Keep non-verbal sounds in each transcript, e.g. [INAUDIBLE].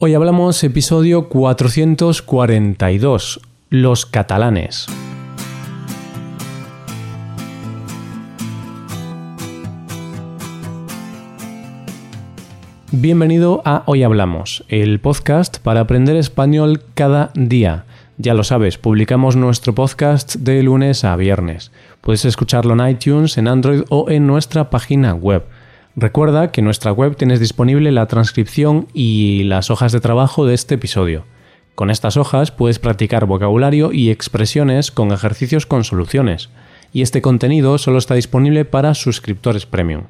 Hoy hablamos episodio 442, los catalanes. Bienvenido a Hoy Hablamos, el podcast para aprender español cada día. Ya lo sabes, publicamos nuestro podcast de lunes a viernes. Puedes escucharlo en iTunes, en Android o en nuestra página web. Recuerda que en nuestra web tienes disponible la transcripción y las hojas de trabajo de este episodio. Con estas hojas puedes practicar vocabulario y expresiones con ejercicios con soluciones, y este contenido solo está disponible para suscriptores premium.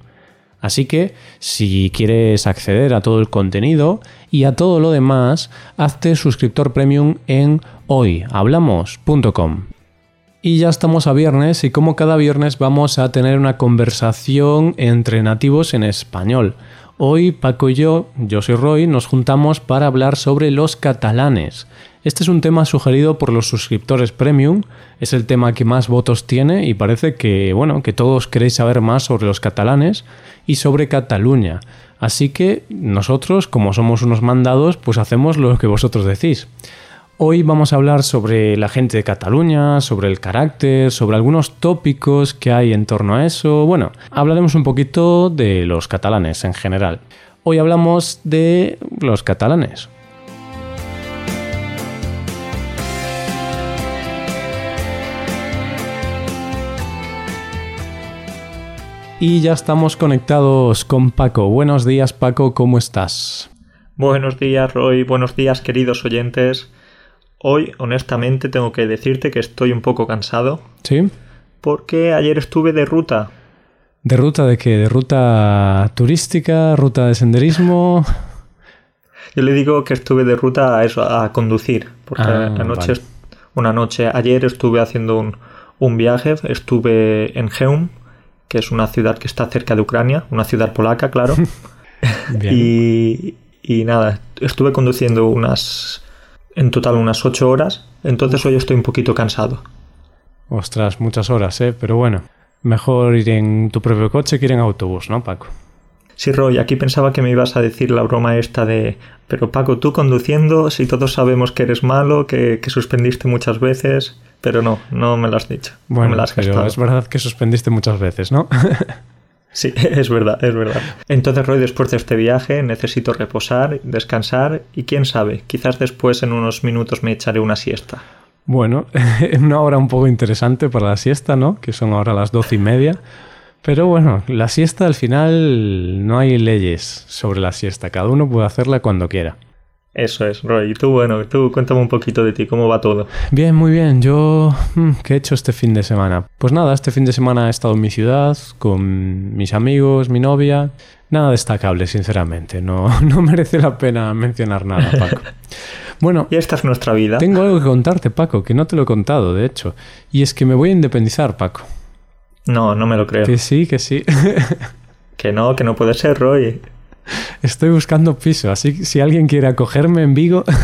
Así que, si quieres acceder a todo el contenido y a todo lo demás, hazte suscriptor premium en hoyhablamos.com. Y ya estamos a viernes y como cada viernes vamos a tener una conversación entre nativos en español. Hoy Paco y yo, yo soy Roy, nos juntamos para hablar sobre los catalanes. Este es un tema sugerido por los suscriptores premium, es el tema que más votos tiene y parece que, bueno, que todos queréis saber más sobre los catalanes y sobre Cataluña. Así que nosotros, como somos unos mandados, pues hacemos lo que vosotros decís. Hoy vamos a hablar sobre la gente de Cataluña, sobre el carácter, sobre algunos tópicos que hay en torno a eso. Bueno, hablaremos un poquito de los catalanes en general. Hoy hablamos de los catalanes. Y ya estamos conectados con Paco. Buenos días Paco, ¿cómo estás? Buenos días Roy, buenos días queridos oyentes. Hoy, honestamente, tengo que decirte que estoy un poco cansado. ¿Sí? Porque ayer estuve de ruta. ¿De ruta de qué? ¿De ruta turística? ¿Ruta de senderismo? [LAUGHS] Yo le digo que estuve de ruta a eso, a conducir. Porque Ah, anoche, vale. una noche, ayer estuve haciendo un, un viaje. Estuve en Cheum, que es una ciudad que está cerca de Ucrania, una ciudad polaca, claro. [LAUGHS] Bien. [LAUGHS] y, y nada, estuve conduciendo unas, en total unas ocho horas. Entonces hoy estoy un poquito cansado. Ostras, muchas horas, ¿eh? Pero bueno, mejor ir en tu propio coche que ir en autobús, ¿no, Paco? Sí, Roy, aquí pensaba que me ibas a decir la broma esta de, pero Paco, tú conduciendo, si todos sabemos que eres malo, que, que suspendiste muchas veces, pero no, no me lo has dicho. no Bueno, me lo has pero es verdad que suspendiste muchas veces, ¿no? [LAUGHS] Sí, [LAUGHS] es verdad, es verdad. Entonces, Roy, después de este viaje necesito reposar, descansar y quién sabe, quizás después en unos minutos me echaré una siesta. bueno, [LAUGHS] una hora un poco interesante para la siesta, ¿no? Que son ahora las doce y media. Pero bueno, la siesta al final no hay leyes sobre la siesta. Cada uno puede hacerla cuando quiera. Eso es, Roy. Y tú, bueno, tú cuéntame un poquito de ti, cómo va todo. Bien, muy bien. Yo, mm, ¿qué he hecho este fin de semana? Pues nada, este fin de semana he estado en mi ciudad, con mis amigos, mi novia. Nada destacable, sinceramente. No, [LAUGHS] no merece la pena mencionar nada, Paco. [LAUGHS] Bueno, Y esta es nuestra vida. tengo algo que contarte, Paco, que no te lo he contado, de hecho. Y es que me voy a independizar, Paco. No, no me lo creo. Que sí, que sí. [LAUGHS] Que no, que no puede ser, Roy. [LAUGHS] Estoy buscando piso, así que si alguien quiere acogerme en Vigo, [LAUGHS]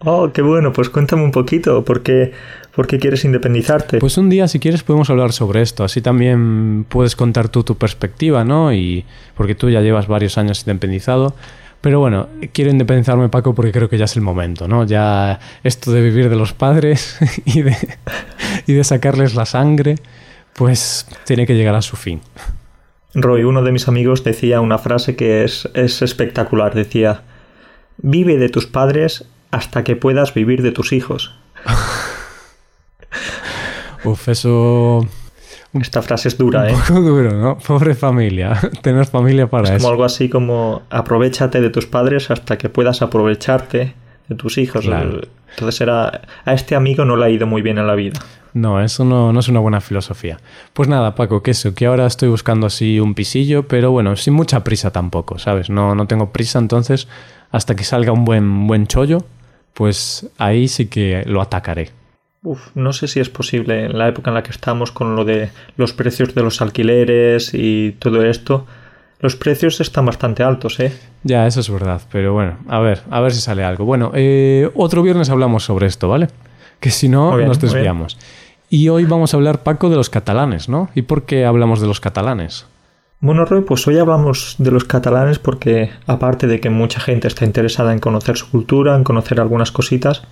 Oh, qué bueno, pues cuéntame un poquito, ¿por qué, por qué quieres independizarte? pues un día si quieres podemos hablar sobre esto, así también puedes contar tú tu perspectiva, ¿no? Y porque tú ya llevas varios años independizado. Pero bueno, quiero independizarme, Paco, porque creo que ya es el momento, ¿no? Ya esto de vivir de los padres [LAUGHS] y de, y de sacarles la sangre, pues tiene que llegar a su fin. Roy, uno de mis amigos decía una frase que es, es espectacular. Decía, vive de tus padres hasta que puedas vivir de tus hijos. [LAUGHS] Uf, eso... Esta frase es dura, ¿eh? Un poco duro, ¿no? Pobre familia. [LAUGHS] Tener familia para Como eso. algo así como, aprovechate de tus padres hasta que puedas aprovecharte de tus hijos. Claro. Entonces era, a este amigo no le ha ido muy bien en la vida. No, eso no, no es una buena filosofía. Pues nada, Paco, que eso, que ahora estoy buscando así un pisillo, pero bueno, sin mucha prisa tampoco, ¿sabes? No, no tengo prisa, entonces hasta que salga un buen, buen chollo, pues ahí sí que lo atacaré. Uf, no sé si es posible en la época en la que estamos con lo de los precios de los alquileres y todo esto. Los precios están bastante altos, ¿eh? Ya, eso es verdad, pero bueno, a ver, a ver si sale algo. Bueno, eh, otro viernes hablamos sobre esto, ¿vale? Que si no, bien, nos desviamos. Y hoy vamos a hablar, Paco, de los catalanes, ¿no? ¿Y por qué hablamos de los catalanes? Bueno, Roy, pues hoy hablamos de los catalanes porque, aparte de que mucha gente está interesada en conocer su cultura, en conocer algunas cositas,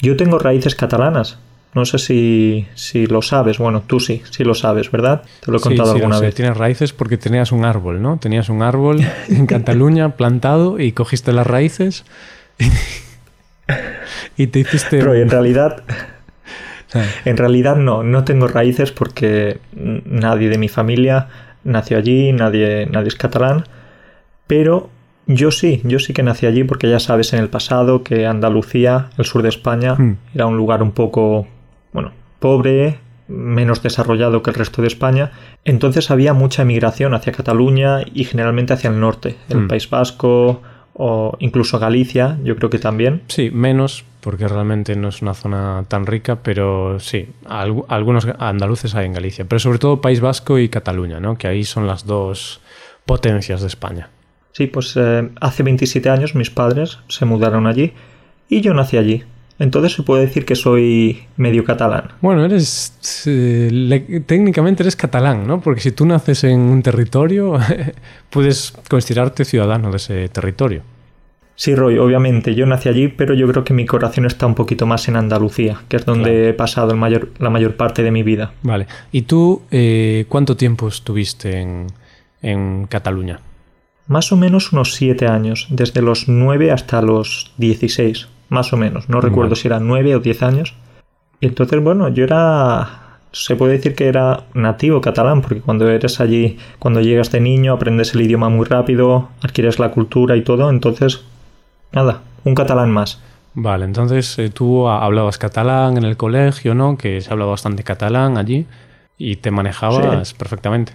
yo tengo raíces catalanas. No sé si, si lo sabes. Bueno, tú sí, sí lo sabes, ¿verdad? Te lo he contado sí, sí, alguna lo sé. vez. Tienes raíces porque tenías un árbol, ¿no? Tenías un árbol [LAUGHS] en Cataluña plantado y cogiste las raíces [LAUGHS] y te hiciste... Roy, en realidad... En realidad no, no tengo raíces porque nadie de mi familia nació allí, nadie, nadie es catalán, pero yo sí, yo sí que nací allí porque ya sabes en el pasado que Andalucía, el sur de España, Hmm. era un lugar un poco, bueno, pobre, menos desarrollado que el resto de España, entonces había mucha emigración hacia Cataluña y generalmente hacia el norte, el Hmm. País Vasco o incluso Galicia, yo creo que también. Sí, menos, porque realmente no es una zona tan rica, pero sí, algu- algunos andaluces hay en Galicia, pero sobre todo País Vasco y Cataluña, ¿no? Que ahí son las dos potencias de España. Sí, pues eh, hace 27 años mis padres se mudaron allí y yo nací allí. Entonces se puede decir que soy medio catalán. Bueno, eres eh, le- técnicamente eres catalán, ¿no? Porque si tú naces en un territorio, [LAUGHS] puedes considerarte ciudadano de ese territorio. Sí, Roy, obviamente yo nací allí, pero yo creo que mi corazón está un poquito más en Andalucía, que es donde Claro. he pasado el mayor, la mayor parte de mi vida. Vale. ¿Y tú eh, cuánto tiempo estuviste en, en Cataluña? Más o menos unos 7 años, desde los 9 hasta los 16, más o menos. No recuerdo Vale. si eran 9 o 10 años. Y entonces, bueno, yo era... Se puede decir que era nativo catalán, porque cuando eres allí, cuando llegas de niño, aprendes el idioma muy rápido, adquieres la cultura y todo, entonces, nada, un catalán más. Vale, entonces eh, tú ha- hablabas catalán en el colegio, ¿no? Que se habla bastante catalán allí y te manejabas perfectamente.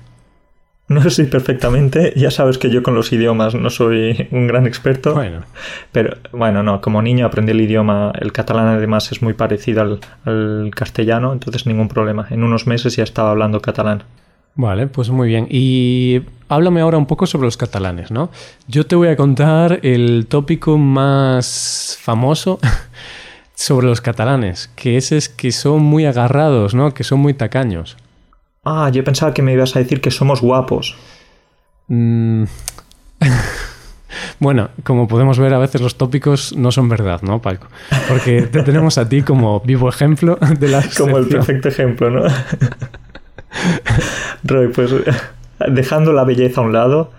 No sé si perfectamente, ya sabes que yo con los idiomas no soy un gran experto, Bueno, pero bueno, no, como niño aprendí el idioma, el catalán además es muy parecido al, al castellano, entonces ningún problema. En unos meses ya estaba hablando catalán. Vale, pues muy bien. Y háblame ahora un poco sobre los catalanes, ¿no? Yo te voy a contar el tópico más famoso [LAUGHS] sobre los catalanes, que ese es que son muy agarrados, ¿no? Que son muy tacaños. Ah, yo pensaba que me ibas a decir que somos guapos. Mm. [LAUGHS] Bueno, como podemos ver, a veces los tópicos no son verdad, ¿no, Paco? Porque te tenemos a ti como vivo ejemplo de la [LAUGHS] Como el perfecto ejemplo, ¿no? Roy, pues dejando la belleza a un lado,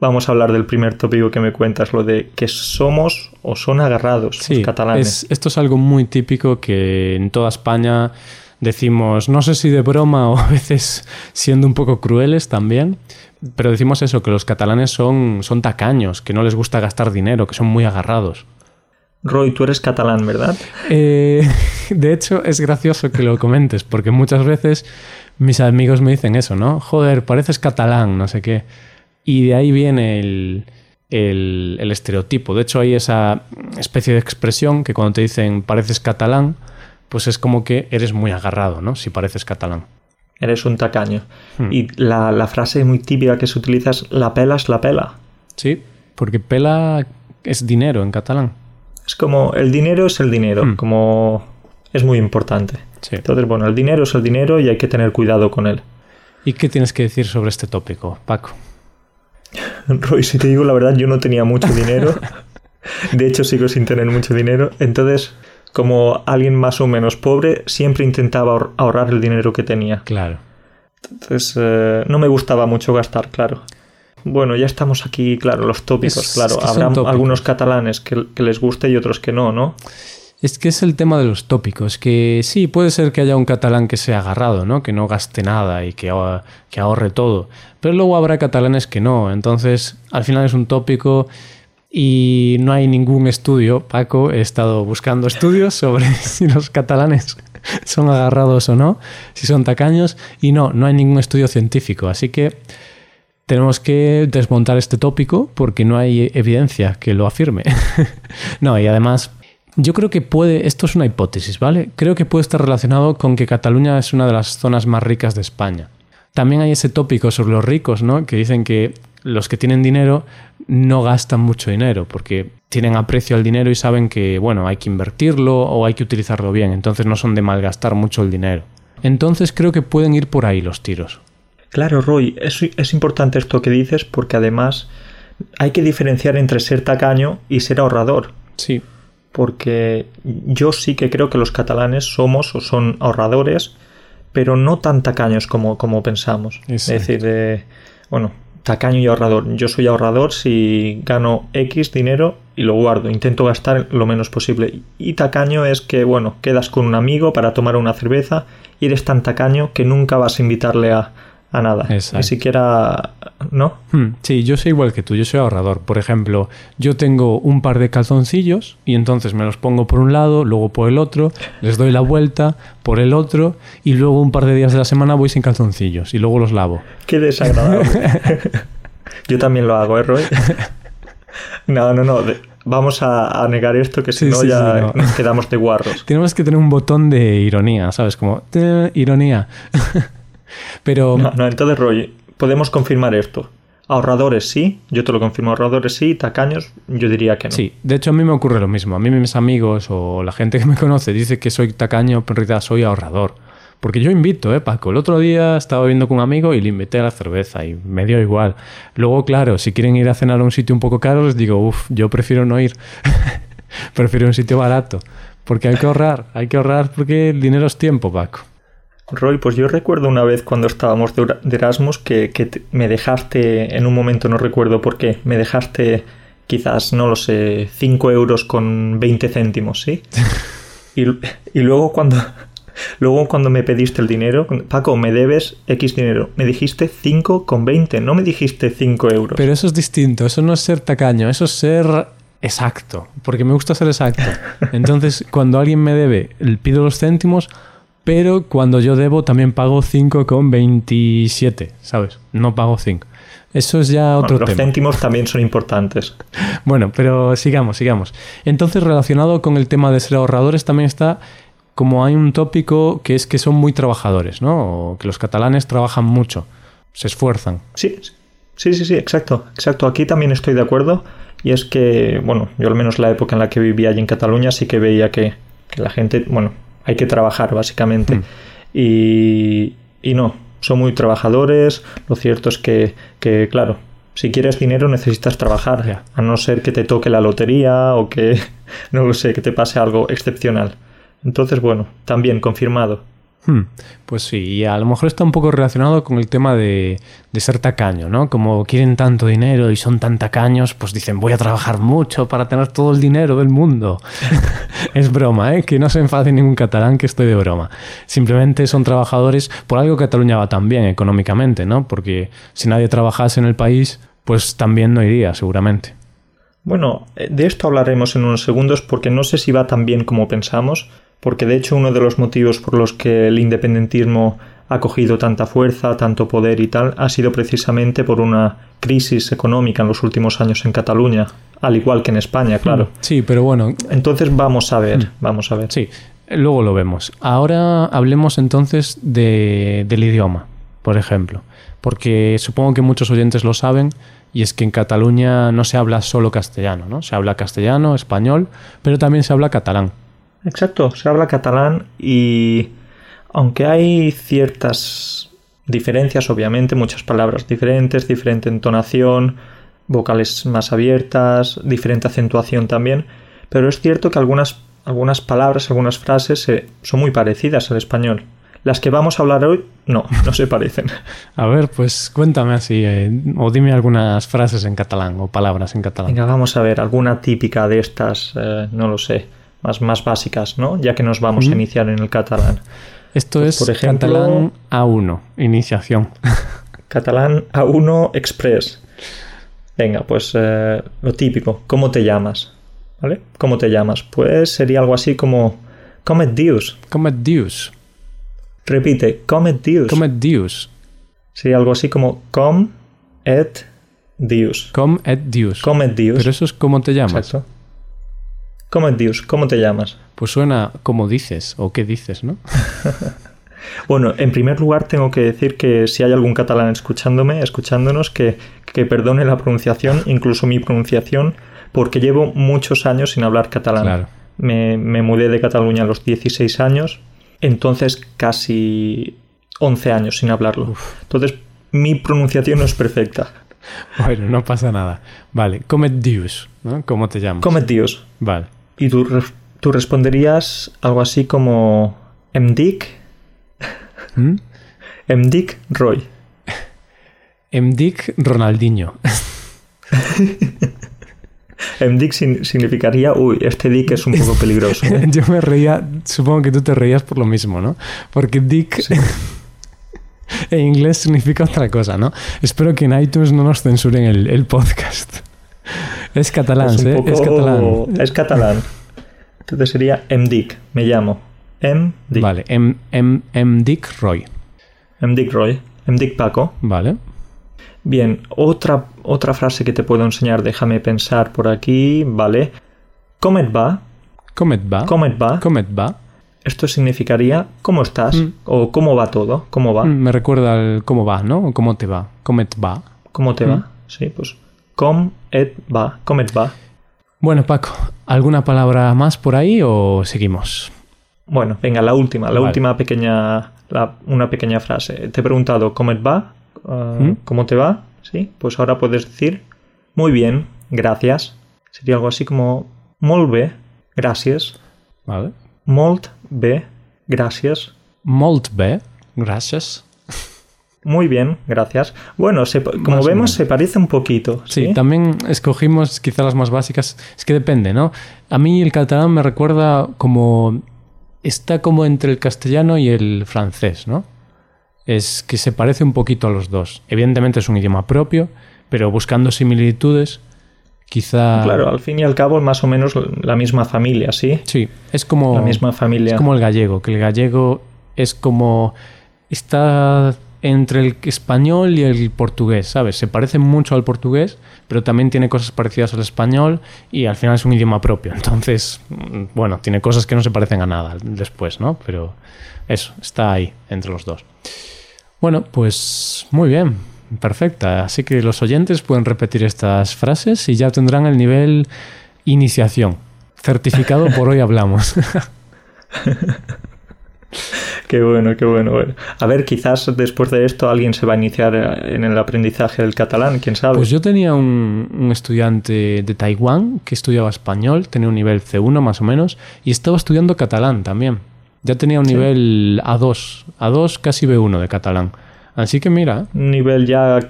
vamos a hablar del primer tópico que me cuentas, lo de que somos o son agarrados Sí, los catalanes. es- esto es algo muy típico que en toda España decimos, no sé si de broma o [LAUGHS] a veces siendo un poco crueles también, pero decimos eso, que los catalanes son, son tacaños, que no les gusta gastar dinero, que son muy agarrados. Roy, tú eres catalán, ¿verdad? Eh, [LAUGHS] de hecho, es gracioso que lo comentes, porque muchas veces mis amigos me dicen eso, ¿no? Joder, pareces catalán, no sé qué. Y de ahí viene el, el- el estereotipo. De hecho, hay esa especie de expresión que cuando te dicen pareces catalán, pues es como que eres muy agarrado, ¿no? Si pareces catalán. Eres un tacaño. Hmm. Y la, la frase muy típica que se utiliza es la pela es la pela. Sí, porque pela es dinero en catalán. Es como el dinero es el dinero, Hmm. como es muy importante. Sí. Entonces, bueno, el dinero es el dinero y hay que tener cuidado con él. ¿Y qué tienes que decir sobre este tópico, Paco? [LAUGHS] Roy, si te digo la verdad, yo no tenía mucho dinero. [LAUGHS] De hecho, sigo sin tener mucho dinero. Entonces, como alguien más o menos pobre, siempre intentaba ahor- ahorrar el dinero que tenía. Claro. Entonces, eh, no me gustaba mucho gastar, claro. Bueno, ya estamos aquí, claro, los tópicos, Es- claro. es que Habrá tópicos. algunos catalanes que, que les guste y otros que no, ¿no? Es que es el tema de los tópicos, que sí, puede ser que haya un catalán que sea agarrado, ¿no? Que no gaste nada y que, que ahorre todo. Pero luego habrá catalanes que no. Entonces, al final es un tópico y no hay ningún estudio. Paco, he estado buscando estudios sobre [LAUGHS] si los catalanes [LAUGHS] son agarrados o no, si son tacaños, y no, no hay ningún estudio científico. Así que tenemos que desmontar este tópico porque no hay evidencia que lo afirme. [LAUGHS] no, y además, yo creo que puede, esto es una hipótesis, ¿vale? Creo que puede estar relacionado con que Cataluña es una de las zonas más ricas de España. También hay ese tópico sobre los ricos, ¿no? Que dicen que los que tienen dinero no gastan mucho dinero porque tienen aprecio al dinero y saben que, bueno, hay que invertirlo o hay que utilizarlo bien, entonces no son de malgastar mucho el dinero. Entonces creo que pueden ir por ahí los tiros. Claro, Roy, es, es importante esto que dices porque además hay que diferenciar entre ser tacaño y ser ahorrador. Sí. Porque yo sí que creo que los catalanes somos o son ahorradores, pero no tan tacaños como, como pensamos. Es decir, bueno, tacaño y ahorrador. Yo soy ahorrador si gano X dinero y lo guardo. Intento gastar lo menos posible. Y tacaño es que, bueno, quedas con un amigo para tomar una cerveza y eres tan tacaño que nunca vas a invitarle a, a nada. Ni siquiera, ¿no? Hmm, sí, yo soy igual que tú, yo soy ahorrador. Por ejemplo, yo tengo un par de calzoncillos y entonces me los pongo por un lado, luego por el otro, les doy la vuelta por el otro y luego un par de días de la semana voy sin calzoncillos y luego los lavo. Qué desagradable. [LAUGHS] yo también lo hago, ¿eh, Roy? No, no, no. Vamos a, negar esto que si no ya nos quedamos de guarros. [LAUGHS] Tenemos que tener un botón de ironía, ¿sabes? Como ironía. [LAUGHS] Pero... No, no, entonces, Roy, podemos confirmar esto. Ahorradores sí, yo te lo confirmo, ahorradores sí, tacaños yo diría que no. Sí, de hecho a mí me ocurre lo mismo. A mí mis amigos o la gente que me conoce dice que soy tacaño, pero en realidad soy ahorrador. Porque yo invito, ¿eh, Paco? El otro día estaba viendo con un amigo y le invité a la cerveza y me dio igual. Luego, claro, si quieren ir a cenar a un sitio un poco caro, les digo, uff, yo prefiero no ir. [LAUGHS] prefiero un sitio barato. Porque hay que ahorrar, hay que ahorrar porque el dinero es tiempo, Paco. Roy, pues yo recuerdo una vez cuando estábamos de Erasmus que, me dejaste, en un momento no recuerdo por qué, me dejaste quizás, no lo sé, 5 euros con 20 céntimos, ¿sí? [LAUGHS] y, luego cuando... [LAUGHS] Luego cuando me pediste el dinero, Paco, me debes X dinero. Me dijiste 5 con 20, no me dijiste 5 euros. Pero eso es distinto, eso no es ser tacaño, eso es ser exacto, porque me gusta ser exacto. [LAUGHS] Entonces, cuando alguien me debe, pido los céntimos, pero cuando yo debo también pago 5,27, ¿sabes? No pago 5. Eso es ya otro tema. Los céntimos también son importantes. [LAUGHS] bueno, pero sigamos, sigamos. Entonces, relacionado con el tema de ser ahorradores, también está como hay un tópico que es que son muy trabajadores, ¿no? O que los catalanes trabajan mucho, se esfuerzan. Sí, sí, sí, sí, exacto, exacto. Aquí también estoy de acuerdo. Y es que, bueno, yo al menos la época en la que vivía allí en Cataluña sí que veía que, que la gente, bueno, hay que trabajar básicamente. Mm. Y, y, no, son muy trabajadores, lo cierto es que, que claro, si quieres dinero necesitas trabajar, a no ser que te toque la lotería o que, [LAUGHS] no lo sé, que te pase algo excepcional. Entonces, bueno, también confirmado. Hmm, pues sí, y a lo mejor está un poco relacionado con el tema de, ser tacaño, ¿no? Como quieren tanto dinero y son tan tacaños, pues dicen voy a trabajar mucho para tener todo el dinero del mundo. [LAUGHS] es broma, ¿eh? Que no se enfade ningún catalán que estoy de broma. Simplemente son trabajadores, por algo Cataluña va tan bien económicamente, ¿no? Porque si nadie trabajase en el país, pues también no iría, seguramente. Bueno, eh, de esto hablaremos en unos segundos porque no sé si va tan bien como pensamos porque de hecho uno de los motivos por los que el independentismo ha cogido tanta fuerza, tanto poder y tal, ha sido precisamente por una crisis económica en los últimos años en Cataluña, al igual que en España, claro. Mm, sí, pero bueno. Entonces vamos a ver, mm. vamos a ver. Sí, luego lo vemos. Ahora hablemos entonces de, del idioma, por ejemplo, porque supongo que muchos oyentes lo saben, y es que en Cataluña no se habla solo castellano, ¿no? Se habla castellano, español, pero también se habla catalán. Exacto, se habla catalán y aunque hay ciertas diferencias, obviamente, muchas palabras diferentes, diferente entonación, vocales más abiertas, diferente acentuación también, pero es cierto que algunas, algunas palabras, algunas frases son muy parecidas al español. Las que vamos a hablar hoy, no, no se parecen. [LAUGHS] A ver, pues cuéntame así, eh, o dime algunas frases en catalán o palabras en catalán. Venga, vamos a ver, alguna típica de estas, eh, no lo sé más, más básicas, ¿no? Ya que nos vamos a iniciar en el catalán. Esto pues, es por ejemplo, catalán A1, iniciación. [LAUGHS] Catalán A1 Express. Venga, pues eh, lo típico, ¿cómo te llamas? ¿Vale? ¿Cómo te llamas? Pues sería algo así como Comet Dius. Comet Dius. Repite, Comet Dius. Comet Dius. Sería algo así como Com et Dius. Com et Dius. Comet Dius. Pero eso es cómo te llamas. Exacto. ¿Cómo es Dios? ¿Cómo te llamas? Pues suena como dices o qué dices, ¿no? [LAUGHS] bueno, en primer lugar tengo que decir que si hay algún catalán escuchándome, escuchándonos, que, perdone la pronunciación, incluso mi pronunciación, porque llevo muchos años sin hablar catalán. Me, mudé de Cataluña a los 16 años, entonces casi 11 años sin hablarlo. Entonces, mi pronunciación no es perfecta. [LAUGHS] Bueno, no pasa nada. Vale, Comet Dios, ¿no? ¿Cómo te llamas? Comet Dios. Vale. Y tú, tú responderías algo así como Mdic. ¿Mm? [LAUGHS] Mdic Roy. [LAUGHS] Mdic Ronaldinho. [LAUGHS] Mdic significaría, uy, este Dick es un poco peligroso. ¿eh? Yo me reía, supongo que tú te reías por lo mismo, ¿no? Porque Dick en inglés significa otra cosa, ¿no? Espero que en iTunes no nos censuren el, podcast. Es catalán, ¿eh? Es catalán. Es catalán. Entonces sería Mdic, me llamo. Mdic. Vale, M, M, Mdic Roy. Mdic Roy. Mdic Paco. Vale. Bien, otra, otra frase que te puedo enseñar, déjame pensar por aquí, ¿vale? Comet va. Comet va. Comet va. Comet va. Esto significaría ¿cómo estás? Mm. o ¿cómo va todo? ¿Cómo va? Mm, me recuerda al cómo va, ¿no? Cómo te va. Comet va. ¿Cómo te Mm. va? Sí, pues com et va. Comet va. Bueno, Paco, ¿alguna palabra más por ahí o seguimos? Bueno, venga, la última, la Vale. última pequeña, la- una pequeña frase. Te he preguntado ¿cómo et va? Uh, ¿Mm? ¿Cómo te va? Sí, pues ahora puedes decir muy bien, gracias. Sería algo así como molt bé, gracias. Vale. Molt bé, gracias. Molt bé, gracias. Muy bien, gracias. Bueno, se- como Más vemos se parece un poquito. Sí, Sí, también escogimos quizá las más básicas. Es que depende, ¿no? A mí el catalán me recuerda como... Está como entre el castellano y el francés, ¿no? Es que se parece un poquito a los dos. Evidentemente es un idioma propio, pero buscando similitudes, quizá... Claro, al fin y al cabo más o menos la misma familia, ¿sí? Sí, es como... La misma familia. Es como el gallego, que el gallego es como... Está entre el español y el portugués, ¿sabes? Se parece mucho al portugués, pero también tiene cosas parecidas al español y al final es un idioma propio. [LAUGHS] Entonces, mm, bueno, tiene cosas que no se parecen a nada después, ¿no? Pero eso, está ahí entre los dos. Bueno, pues muy bien, perfecta. Así que los oyentes pueden repetir estas frases y ya tendrán el nivel iniciación. Certificado por hoy hablamos. [LAUGHS] [LAUGHS] Qué bueno, qué bueno, bueno. A ver, quizás después de esto alguien se va a iniciar eh, en el aprendizaje del catalán, quién sabe. Pues yo tenía un, un estudiante de Taiwán que estudiaba español, tenía un nivel C1 más o menos, y estaba estudiando catalán también. Ya tenía un Sí. nivel A2, A2 casi B1 de catalán. Así que mira, Un nivel ya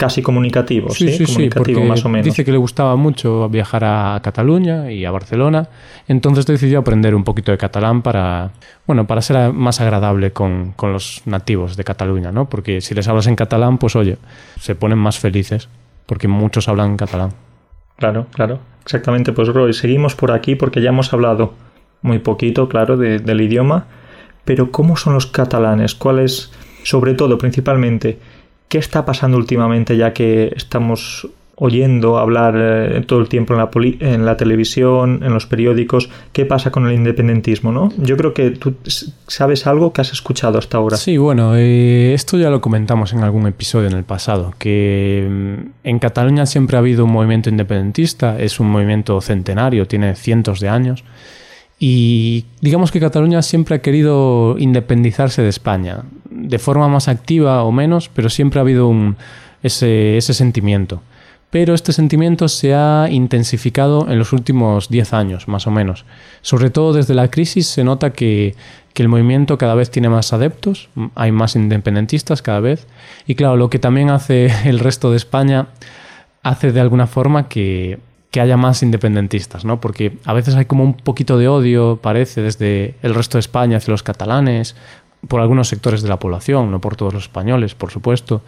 casi comunicativo, ¿sí? comunicativo porque más o menos. dice que le gustaba mucho viajar a Cataluña y a Barcelona, entonces decidió aprender un poquito de catalán para, bueno, para ser más agradable con, con los nativos de Cataluña, ¿no? Porque si les hablas en catalán, pues oye, se ponen más felices, porque muchos hablan catalán. Claro, claro. Exactamente, pues Roy, seguimos por aquí porque ya hemos hablado muy poquito, claro, de- del idioma, pero ¿cómo son los catalanes? ¿Cuál es, sobre todo, principalmente, qué está pasando últimamente ya que estamos oyendo hablar eh, todo el tiempo en la, televisión, en los periódicos, qué pasa con el independentismo, ¿no? Yo creo que tú sabes algo que has escuchado hasta ahora. Sí, bueno, eh, esto ya lo comentamos en algún episodio en el pasado, que mm, en Cataluña siempre ha habido un movimiento independentista, es un movimiento centenario, tiene cientos de años, y digamos que Cataluña siempre ha querido independizarse de España, de forma más activa o menos, pero siempre ha habido un- ese, ese sentimiento. Pero este sentimiento se ha intensificado en los últimos 10 años, más o menos. Sobre todo desde la crisis se nota que, que el movimiento cada vez tiene más adeptos, hay más independentistas cada vez. Y claro, lo que también hace [LAUGHS] el resto de España hace de alguna forma que, que haya más independentistas, ¿no? Porque a veces hay como un poquito de odio, parece, desde el resto de España hacia los catalanes, por algunos sectores de la población, no por todos los españoles, por supuesto.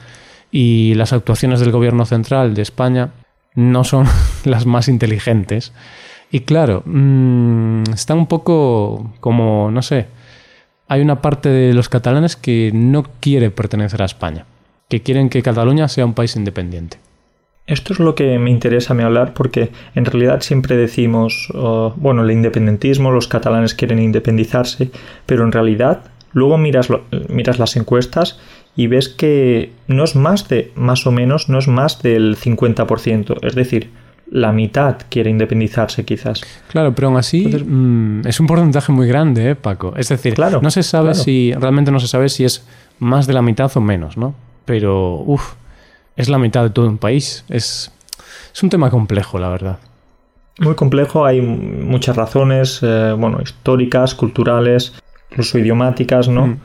Y las actuaciones del gobierno central de España no son [LAUGHS] las más inteligentes. Y claro, mm, está un poco como, no sé, hay una parte de los catalanes que no quiere pertenecer a España, que quieren que Cataluña sea un país independiente. Esto es lo que me interesa a hablar porque en realidad siempre decimos, oh, bueno, el independentismo, los catalanes quieren independizarse, pero en realidad luego miras, lo- miras las encuestas y ves que no es más de, más o menos, no es más del 50%, es decir, la mitad quiere independizarse quizás. Claro, pero aún así Entonces- mm, es un porcentaje muy grande, ¿eh, Paco? Es decir, Claro, no se sabe claro. si, realmente no se sabe si es más de la mitad o menos, ¿no? pero uff, es la mitad de todo un país. Es, es un tema complejo, la verdad. Muy complejo, hay muchas razones, eh, bueno, históricas, culturales, incluso idiomáticas, ¿no? Mm.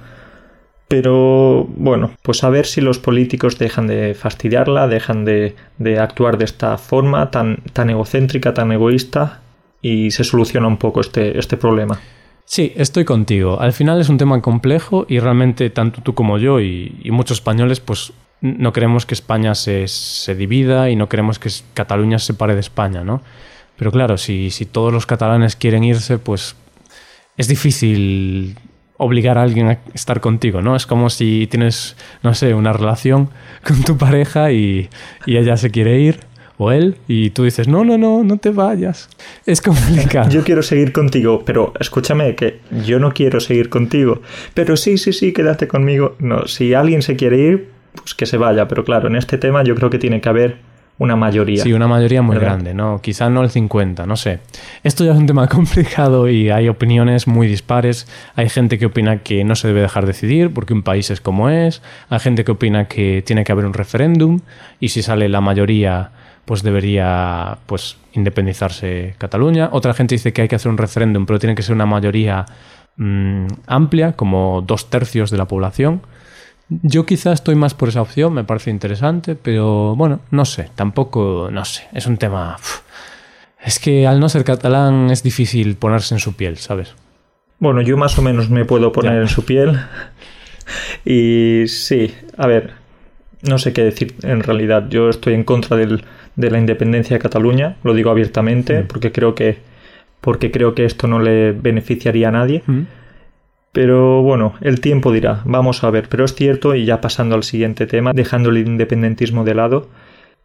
Pero bueno, pues a ver si los políticos dejan de fastidiarla, dejan de, actuar de esta forma tan, tan egocéntrica, tan egoísta y se soluciona un poco este, este problema. Sí, estoy contigo. Al final es un tema complejo y realmente tanto tú como yo y, muchos españoles pues no queremos que España se, se, divida y no queremos que Cataluña se separe de España, ¿no? Pero claro, si, si todos los catalanes quieren irse, pues es difícil obligar a alguien a estar contigo, ¿no? Es como si tienes, no sé, una relación [LAUGHS] con tu pareja y, ella se quiere ir, o él, y tú dices, no, no, no, no te vayas. Es complicado. Yo quiero seguir contigo, pero escúchame, que yo no quiero seguir contigo. Pero sí, sí, sí, quédate conmigo. No, si alguien se quiere ir, pues que se vaya. Pero claro, en este tema yo creo que tiene que haber una mayoría. Sí, una mayoría muy grande, ¿no? Quizá no el 50, no sé. Esto ya es un tema [LAUGHS] complicado y hay opiniones muy dispares. Hay gente que opina que no se debe dejar decidir porque un país es como es. Hay gente que opina que tiene que haber un referéndum y si sale la mayoría pues debería pues independizarse Cataluña. Otra gente dice que hay que hacer un referéndum, pero tiene que ser una mayoría mm, amplia, como dos tercios de la población. Yo quizás estoy más por esa opción, me parece interesante, pero bueno, no sé, tampoco, no sé, es un tema... Es que al no ser catalán es difícil ponerse en su piel, ¿sabes? Bueno, yo más o menos me puedo poner en su piel. [LAUGHS] Y sí, a ver, no sé qué decir en realidad. Yo estoy en contra de la independencia de Cataluña, lo digo abiertamente, mm. porque creo que porque creo que esto no le beneficiaría a nadie. Mm. Pero bueno, el tiempo dirá, vamos a ver, pero es cierto, y ya pasando al siguiente tema, dejando el independentismo de lado,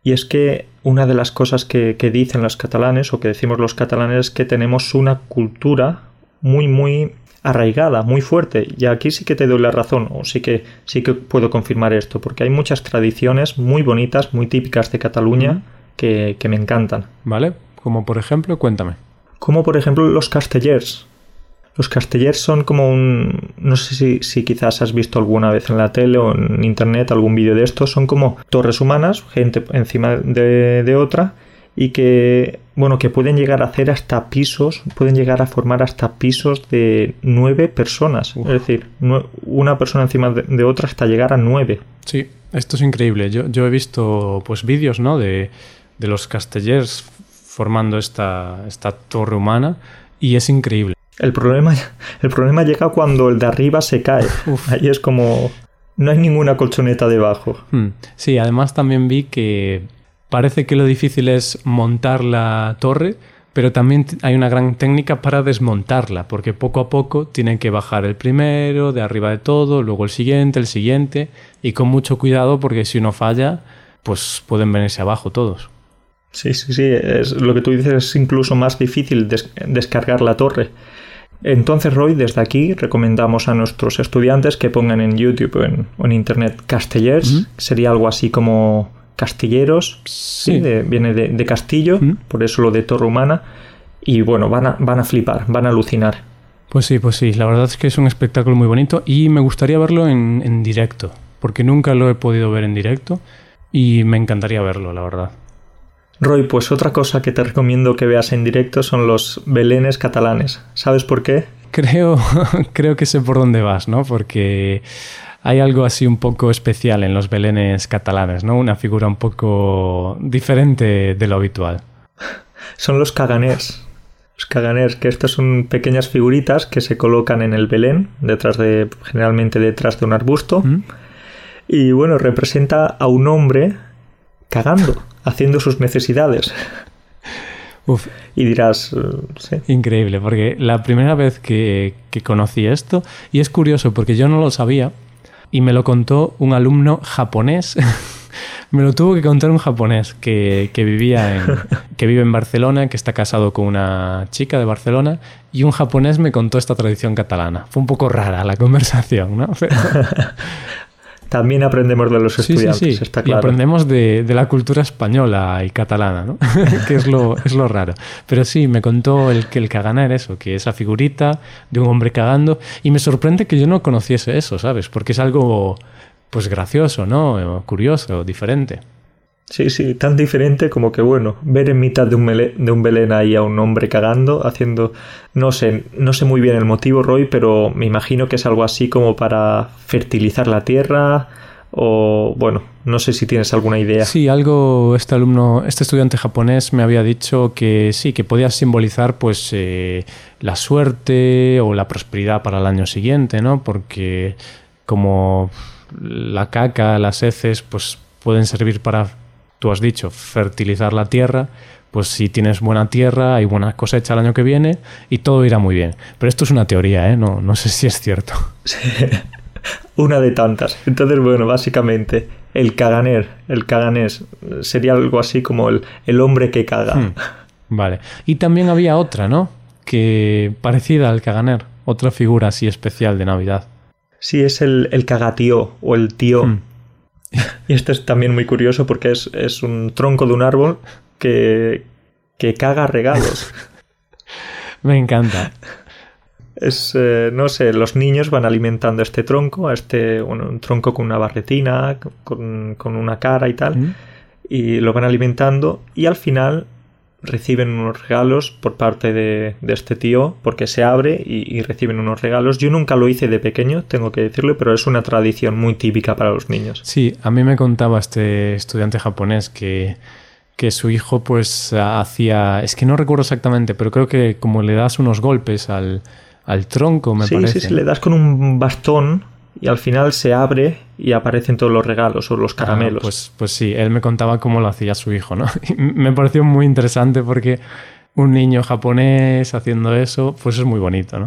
y es que una de las cosas que, dicen los catalanes o que decimos los catalanes es que tenemos una cultura muy, muy arraigada, muy fuerte. Y aquí sí que te doy la razón, o sí que sí que puedo confirmar esto, porque hay muchas tradiciones muy bonitas, muy típicas de Cataluña, que, que, me encantan. ¿Vale? Como por ejemplo, cuéntame. Como por ejemplo los castellers. Los castellers son como un... No sé si, si, quizás has visto alguna vez en la tele o en internet algún vídeo de estos. Son como torres humanas, gente encima de, otra, y que, bueno, que pueden llegar a hacer hasta pisos, pueden llegar a formar hasta pisos de nueve personas. Es decir, una persona encima de, otra hasta llegar a nueve. Sí, esto es increíble. Yo, yo he visto pues vídeos, ¿no? De, de los castellers formando esta, esta torre humana y es increíble. El problema, el problema llega cuando el de arriba se cae. Ahí es como... No hay ninguna colchoneta debajo. Hmm. Sí, además también vi que parece que lo difícil es montar la torre, pero también hay una gran técnica para desmontarla, porque poco a poco tienen que bajar el primero, de arriba de todo, luego el siguiente, el siguiente, y con mucho cuidado porque si uno falla, pues pueden venirse abajo todos. Sí, sí, sí, es, lo que tú dices es incluso más difícil descargar la torre. Entonces, Roy, desde aquí recomendamos a nuestros estudiantes que pongan en YouTube o en, Internet Castellers, sería algo así como castilleros, sí. viene de, castillo, por eso lo de torre humana, y bueno, van a, van a flipar, van a alucinar. Pues sí, pues sí, la verdad es que es un espectáculo muy bonito y me gustaría verlo en, en directo, porque nunca lo he podido ver en directo y me encantaría verlo, la verdad. Roy, pues otra cosa que te recomiendo que veas en directo son los belenes catalanes. ¿Sabes por qué? Creo, [LAUGHS] creo que sé por dónde vas, ¿no? Porque hay algo así un poco especial en los belenes catalanes, ¿no? Una figura un poco diferente de lo habitual. Son los caganers. Los caganers, que estas son pequeñas figuritas que se colocan en el belén, detrás de, generalmente detrás de un arbusto. ¿Mm? Y bueno, representa a un hombre cagando haciendo sus necesidades. Y dirás, eh, Increíble, porque la primera vez que, conocí esto, y es curioso porque yo no lo sabía, y me lo contó un alumno japonés. [LAUGHS] me lo tuvo que contar un japonés que, vivía en, [LAUGHS] que vive en Barcelona, que está casado con una chica de Barcelona, y un japonés me contó esta tradición catalana. Fue un poco rara la conversación, ¿no? [LAUGHS] también aprendemos de los estudiantes, está claro. Y aprendemos de, la cultura española y catalana, ¿no? [LAUGHS] que es lo, es lo raro. Pero sí, me contó el que el cagana era eso, que esa figurita de un hombre cagando. Y me sorprende que yo no conociese eso, ¿sabes? Porque es algo pues gracioso, ¿no? Curioso, diferente. Sí, sí, tan diferente como que, bueno, ver en mitad de un, de un Belén ahí a un hombre cagando, haciendo, no sé, no sé muy bien el motivo, Roy, pero me imagino que es algo así como para fertilizar la tierra o, bueno, no sé si tienes alguna idea. Sí, algo, este alumno, este estudiante japonés me había dicho que sí, que podía simbolizar pues eh, la suerte o la prosperidad para el año siguiente, ¿no? Porque como la caca, las heces, pues pueden servir para tú has dicho, fertilizar la tierra, pues si tienes buena tierra, hay buena cosecha el año que viene y todo irá muy bien. Pero esto es una teoría, ¿eh? No, no sé si es cierto. [LAUGHS] una de tantas. Entonces, bueno, básicamente, el caganer, el caganés, sería algo así como el, el hombre que caga. Hmm. Vale. Y también había otra, ¿no? Que parecida al caganer, otra figura así especial de Navidad. Sí, es el, el cagatío o el tío. Hmm. [LAUGHS] Y esto es también muy curioso porque es, un tronco de un árbol que, que caga regalos. [LAUGHS] Me encanta. Es, eh, no sé, los niños van alimentando este tronco, a este, un tronco con una barretina, con, con una cara y tal, mm. y lo van alimentando y al final reciben unos regalos por parte de, este tío porque se abre y, reciben unos regalos. Yo nunca lo hice de pequeño, tengo que decirlo, pero es una tradición muy típica para los niños. Sí, a mí me contaba este estudiante japonés que, que su hijo pues hacía, es que no recuerdo exactamente, pero creo que como le das unos golpes al, al tronco, me parece. Sí, sí, le das con un bastón y al final se abre y aparecen todos los regalos o los ah, caramelos. pues, pues sí, él me contaba cómo lo hacía su hijo, ¿no? [LAUGHS] me pareció muy interesante porque un niño japonés haciendo eso, pues es muy bonito, ¿no?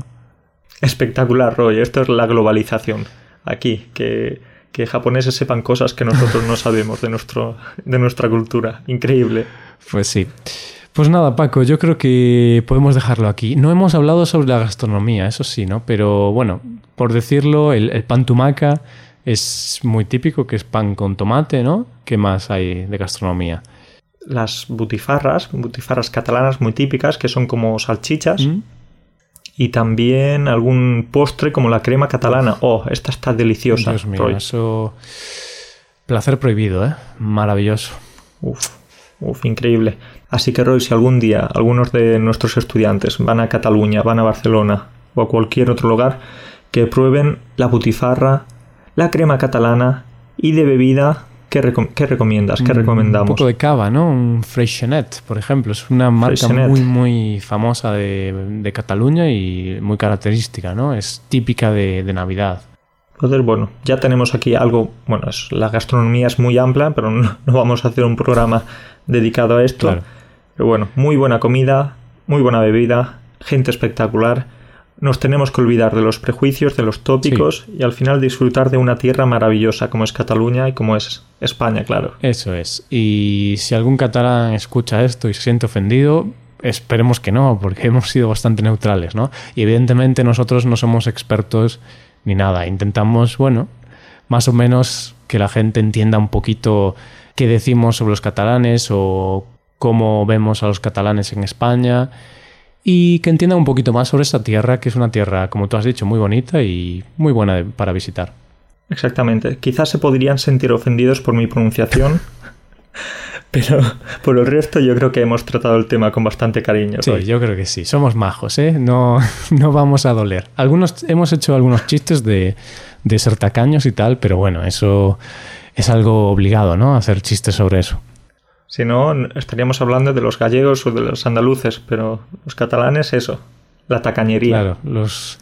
Espectacular, Roy. Esto es la globalización. Aquí, que, que japoneses sepan cosas que nosotros no [LAUGHS] sabemos de, nuestro, de nuestra cultura. Increíble. Pues sí. Pues nada, Paco, yo creo que podemos dejarlo aquí. No hemos hablado sobre la gastronomía, eso sí, ¿no? Pero bueno, por decirlo, el, pan tumaca es muy típico, que es pan con tomate, ¿no? ¿Qué más hay de gastronomía? Las butifarras, butifarras catalanas muy típicas, que son como salchichas. Mm. Y también algún postre como la crema catalana. Oh, esta está deliciosa. Dios mío, eso... Placer prohibido, ¿eh? Maravilloso. Uf, uf, increíble. Así que Roy, si algún día algunos de nuestros estudiantes van a Cataluña, van a Barcelona o a cualquier otro lugar, que prueben la butifarra, la crema catalana y de bebida, ¿qué, recomiendas? ¿Qué recomendamos? Un poco de cava, ¿no? Un Freixenet, por ejemplo. Es una marca muy, muy famosa de, Cataluña y muy característica, ¿no? Es típica de, Navidad. Entonces, bueno, ya tenemos aquí algo, bueno, la gastronomía es muy amplia, pero no, vamos a hacer un programa dedicado a esto. Pero bueno, muy buena comida, muy buena bebida, gente espectacular. Nos tenemos que olvidar de los prejuicios, de los tópicos y al final disfrutar de una tierra maravillosa como es Cataluña y como es España, claro. Eso es. Y si algún catalán escucha esto y se siente ofendido, esperemos que no, porque [LAUGHS] hemos sido bastante neutrales, ¿no? Y evidentemente nosotros no somos expertos ni nada. Intentamos, bueno, más o menos que la gente entienda un poquito qué decimos sobre los catalanes o cómo vemos a los catalanes en España y que entiendan un poquito más sobre esta tierra, que es una tierra, como tú has dicho, muy bonita y muy buena para visitar. Exactamente. Quizás se podrían sentir ofendidos por mi pronunciación, [LAUGHS] pero por el resto yo creo que hemos tratado el tema con bastante cariño. Sí, yo creo que sí. Somos majos, ¿eh? No, [LAUGHS] no vamos a doler. Algunos, hemos hecho algunos chistes de, de ser tacaños y tal, pero bueno, eso es algo obligado, ¿no? Hacer chistes sobre eso. Si no, estaríamos hablando de los gallegos o de los andaluces, pero los catalanes, eso, la tacañería. Claro, los,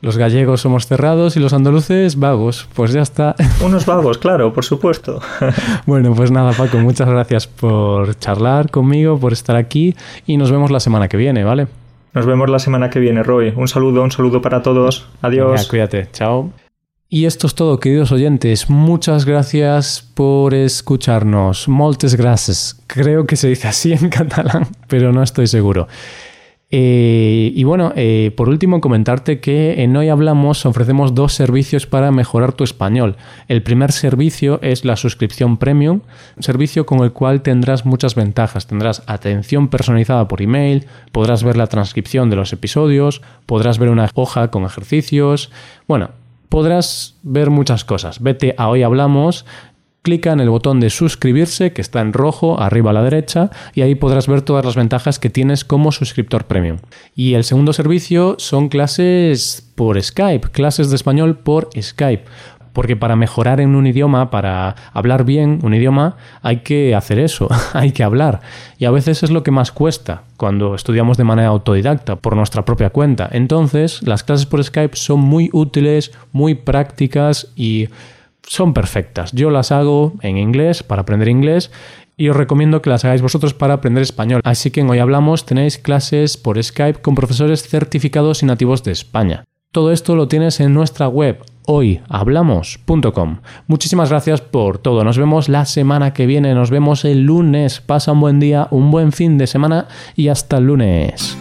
los gallegos somos cerrados y los andaluces vagos. Pues ya está. [LAUGHS] Unos vagos, claro, por supuesto. [LAUGHS] bueno, pues nada, Paco, muchas gracias por charlar conmigo, por estar aquí y nos vemos la semana que viene, ¿vale? Nos vemos la semana que viene, Roy. Un saludo, un saludo para todos. Adiós. cuídate. Chao. Y esto es todo, queridos oyentes. Muchas gracias por escucharnos. Moltes gracias. Creo que se dice así [LAUGHS] en catalán, pero no estoy seguro. Eh, y bueno, eh, por último, comentarte que en Hoy Hablamos ofrecemos dos servicios para mejorar tu español. El primer servicio es la suscripción premium, servicio con el cual tendrás muchas ventajas. Tendrás atención personalizada por email, podrás ver la transcripción de los episodios, podrás ver una hoja con ejercicios. Bueno, podrás ver muchas cosas. Vete a Hoy Hablamos, clica en el botón de suscribirse que está en rojo arriba a la derecha y ahí podrás ver todas las ventajas que tienes como suscriptor premium. Y el segundo servicio son clases por Skype, clases de español por Skype porque para mejorar en un idioma, para hablar bien un idioma, hay que hacer eso, [LAUGHS] hay que hablar. Y a veces es lo que más cuesta cuando estudiamos de manera autodidacta, por nuestra propia cuenta. Entonces, las clases por Skype son muy útiles, muy prácticas y son perfectas. Yo las hago en inglés para aprender inglés y os recomiendo que las hagáis vosotros para aprender español. Así que en Hoy Hablamos tenéis clases por Skype con profesores certificados y nativos de España. Todo esto lo tienes en nuestra web hoyhablamos.com. Muchísimas gracias por todo. Nos vemos la semana que viene. Nos vemos el lunes. Pasa un buen día, un buen fin de semana y hasta el lunes.